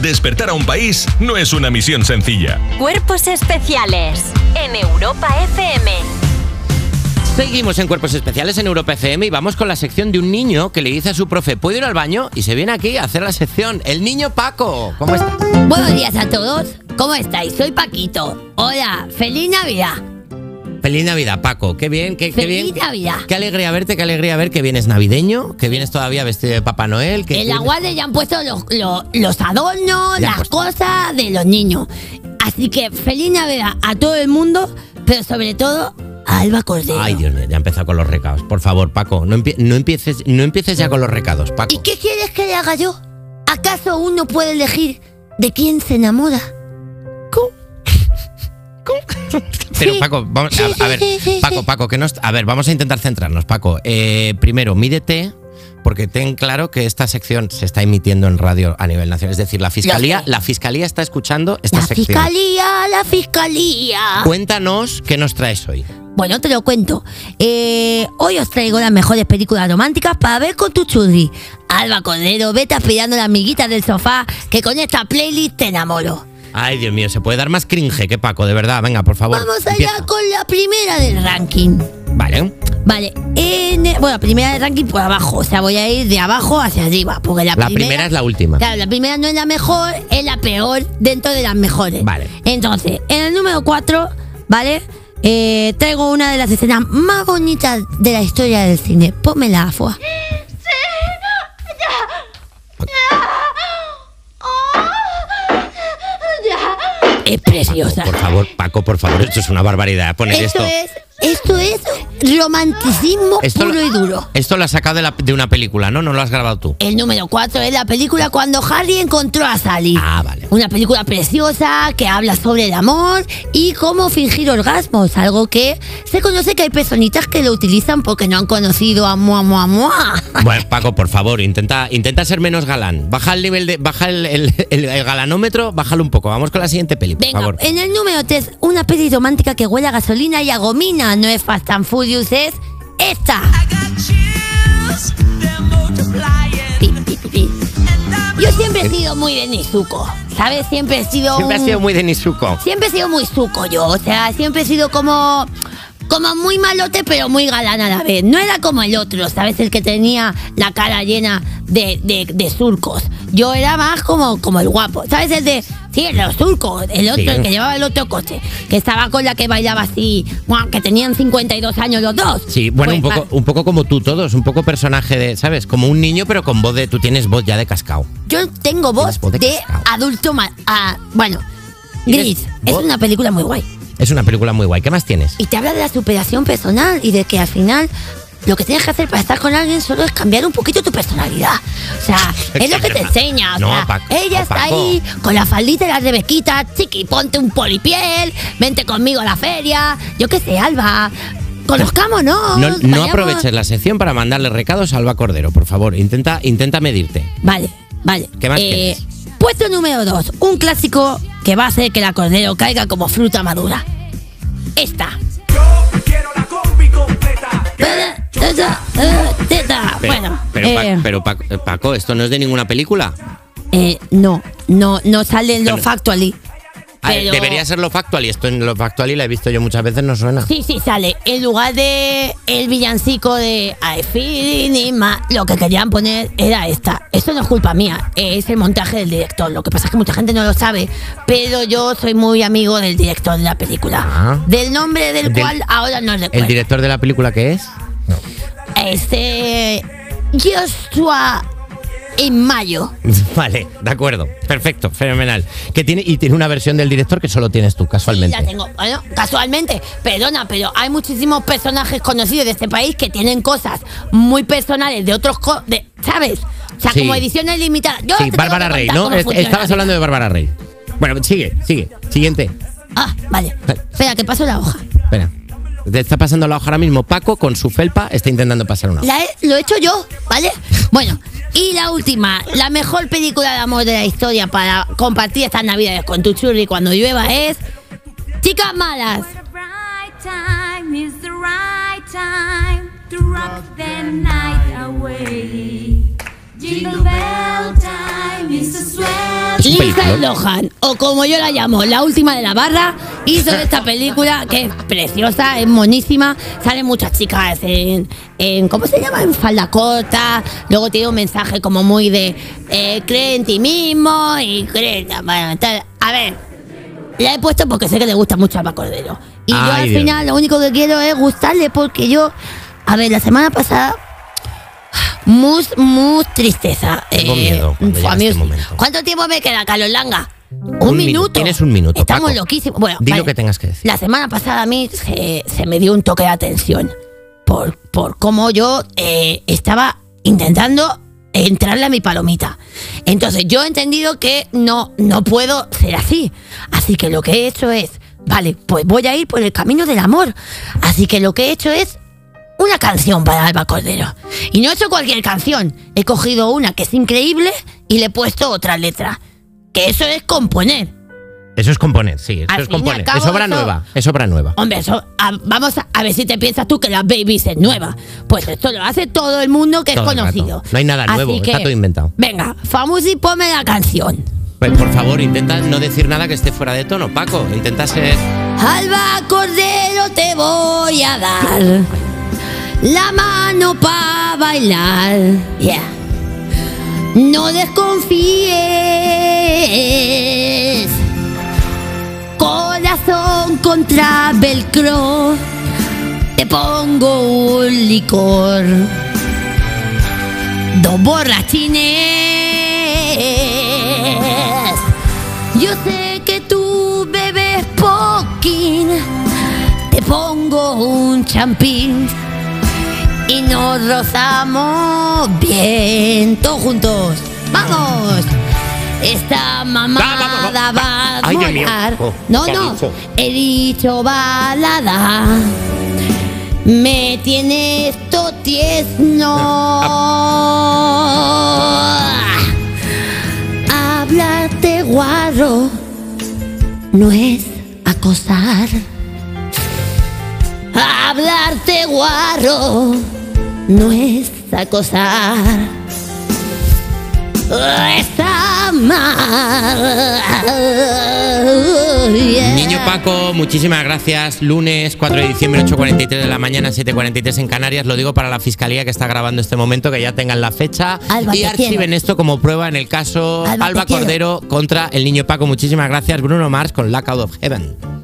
despertar a un país no es una misión sencilla. Cuerpos especiales en Europa FM. Seguimos en Cuerpos Especiales en Europa FM y vamos con la sección de un niño que le dice a su profe, ¿puedo ir al baño? Y se viene aquí a hacer la sección. El niño Paco. ¿Cómo está? Buenos días a todos. ¿Cómo estáis? Soy Paquito. Hola, feliz Navidad. Feliz Navidad, Paco. Qué bien, qué, qué bien. Feliz Navidad. Qué alegría verte, qué alegría ver que vienes navideño, que vienes todavía vestido de Papá Noel. Que En la guardia ya han puesto los, los, los adornos, las puesto. cosas de los niños. Así que feliz Navidad a todo el mundo, pero sobre todo a Alba Cordero. Ay, Dios mío, ya ha empezado con los recados. Por favor, Paco, no, empie- no empieces, no empieces ya con los recados, Paco. ¿Y qué quieres que le haga yo? ¿Acaso uno puede elegir de quién se enamora? Pero. Paco, vamos a, ver, Paco. Paco, que nos, a ver, vamos a intentar centrarnos, Paco. Eh, primero, mídete. Porque ten claro que esta sección se está emitiendo en radio a nivel nacional. Es decir, la fiscalía, la fiscalía está escuchando esta La sección. fiscalía, la fiscalía. Cuéntanos qué nos traes hoy. Bueno, te lo cuento. Eh, hoy os traigo las mejores películas románticas para ver con tu churri. Alba Cordero, vete aspirando la amiguita del sofá, que con esta playlist te enamoro. Ay, Dios mío, se puede dar más cringe que Paco, de verdad. Venga, por favor. Vamos allá empieza. con la primera del ranking. Vale. Vale, en, bueno, la primera del ranking por abajo. O sea, voy a ir de abajo hacia arriba. Porque la, La primera es la última. Claro, la primera no es la mejor, es la peor dentro de las mejores. Vale. Entonces, en el número 4, ¿vale? Eh, traigo una de las escenas más bonitas de la historia del cine. Pónmela, Afua. Por favor, Paco, por favor, esto es una barbaridad. Poner Esto esto. es, esto es romanticismo Esto puro lo- y duro. Esto lo has sacado de, la- de una película, ¿no? No lo has grabado tú. El número 4 es la película Cuando Harry encontró a Sally. Ah, vale. Una película preciosa que habla sobre el amor y cómo fingir orgasmos, algo que se conoce que hay personitas que lo utilizan porque no han conocido a Mua Mua Mua. Bueno, Paco, por favor, intenta, intenta ser menos galán. Baja el nivel de. Baja el, el- el- el galanómetro, bájalo un poco. Vamos con la siguiente peli, por favor. en el número 3, una peli romántica que huele a gasolina y a gomina. No es Fast and Es esta. Yo siempre he sido muy de Nizuko, ¿sabes? Siempre he sido Siempre has un- sido muy de Nizuko. Siempre he sido muy suco yo, o sea, siempre he sido como como muy malote pero muy galán a la vez. No era como el otro, ¿sabes? El que tenía la cara llena de, de- de surcos. Yo era más como, como el guapo, ¿sabes? El de, sí, los surcos, el otro, Sí. el que llevaba el otro coche, que estaba con la que bailaba así, que tenían 52 años los dos. Sí, bueno, un Pues, poco, ah, un poco como tú todos, un poco personaje de, ¿sabes? Como un niño, pero con voz de. Tú tienes voz ya de cascao. Yo tengo voz de adulto, ma- ah, bueno, Gris, es voz- una película muy guay. Es una película muy guay. ¿Qué más tienes? Y te habla de la superación personal y de que al final lo que tienes que hacer para estar con alguien solo es cambiar un poquito tu personalidad. O sea, es lo que te enseña. O No, sea, Paco, ella está ahí con la faldita de la rebequita, chiqui, ponte un polipiel, vente conmigo a la feria, yo qué sé, Alba. Conozcámonos. No, no aproveches la sección para mandarle recados a Alba Cordero, por favor. Intenta, intenta medirte. Vale, vale. ¿Qué más Eh? Puesto número 2, un clásico que va a hacer que la cordero caiga como fruta madura. Esta. Teta. Pero, Bueno, pero, eh, pero eh, Paco, esto no es de ninguna película. eh, no, no, no sale en lo Pero- factually. Pero- Debería ser lo factual y esto en lo factual y la he visto yo muchas veces, no suena. Sí, sí, sale. En lugar de el villancico de I feel in my- lo que querían poner era esta. Eso no es culpa mía, es el montaje del director. Lo que pasa es que mucha gente no lo sabe, pero yo soy muy amigo del director de la película. Ah. Del nombre del, Del- cual ahora no ¿El recuerdo. director de la película qué es? Este. Joshua en mayo. Vale, de acuerdo. Perfecto, fenomenal. Que tiene, y tiene una versión del director que solo tienes tú, Sí, casualmente. la tengo. Bueno, casualmente, perdona, pero hay muchísimos personajes conocidos de este país que tienen cosas muy personales de otros, co- de, ¿sabes? O sea, Sí. como ediciones limitadas. Yo Sí, Bárbara Rey, ¿no? Estabas la hablando de Bárbara Rey. Bueno, sigue, sigue. Siguiente. Ah, vale. Espera, que paso la hoja. Espera. Te está pasando la hoja ahora mismo. Paco, con su felpa, está intentando pasar una hoja. La he- lo he hecho yo, ¿vale? Bueno, y la última, la mejor película de amor de la historia para compartir estas navidades con tu churri cuando llueva es Chicas Malas. right time is the Jingle bell time is a Lindsay. Lohan, o como yo la llamo, la última de la barra, hizo esta película que es preciosa, es monísima. Salen muchas chicas en, en ¿cómo se llama? En falda corta. Luego tiene un mensaje como muy de eh, cree en ti mismo y cree. Bueno, tal. a ver, la he puesto porque sé que le gusta mucho a Alba Cordero. Y yo al Dios. final lo único que quiero es gustarle porque yo, a ver, la semana pasada muy, muy tristeza. Tengo miedo cuando llega este momento. ¿Cuánto tiempo me queda, Carlos Langa? Un, Un minu- minuto. tienes un minuto, Estamos Paco. loquísimos. Bueno, Di lo que tengas que decir. La semana pasada a mí se, se me dio un toque de atención por, por cómo yo eh, estaba intentando entrarle a mi palomita. Entonces yo he entendido que no, no puedo ser así. Así que lo que he hecho es, vale, pues voy a ir por el camino del amor. Así que lo que he hecho es una canción para Alba Cordero. Y no he hecho cualquier canción. He cogido una que es increíble y le he puesto otra letra. Que eso es componer. Eso es componer, sí, eso Al es componer. es obra eso- nueva, es obra nueva. Hombre, eso, a- vamos a, a ver si te piensas tú que la Babies es nueva. Pues esto lo hace todo el mundo que Todo es conocido. No hay nada Así nuevo, está todo inventado. Venga, Famusi, ponme la canción. Pues por favor, intenta no decir nada que esté fuera de tono, Paco. Intenta ser. Alba Cordero te voy a dar la mano para bailar. Yeah. No desconfíes. Corazón contra velcro. Te pongo un licor. Dos borrachines. Yo sé que tú bebes poquín. Te pongo un champín. Y nos rozamos bien. Todos juntos. ¡Vamos! Esta mamada Va, va, va, va. va a mío. molar. Oh, No, ¿qué ha no. dicho? He dicho balada. Me tienes to tierno. Hablarte guarro no es acosar. Hablarte guarro no es acosar. Está mal. Yeah. Niño Paco, muchísimas gracias. Lunes 4 de diciembre, 8.43 de la mañana, 7.43 en Canarias. Lo digo para la fiscalía que está grabando este momento, que ya tengan la fecha Alba, y archiven esto como prueba en el caso Alba. Cordero contra el niño Paco. Muchísimas gracias. Bruno Mars con Lockout of Heaven.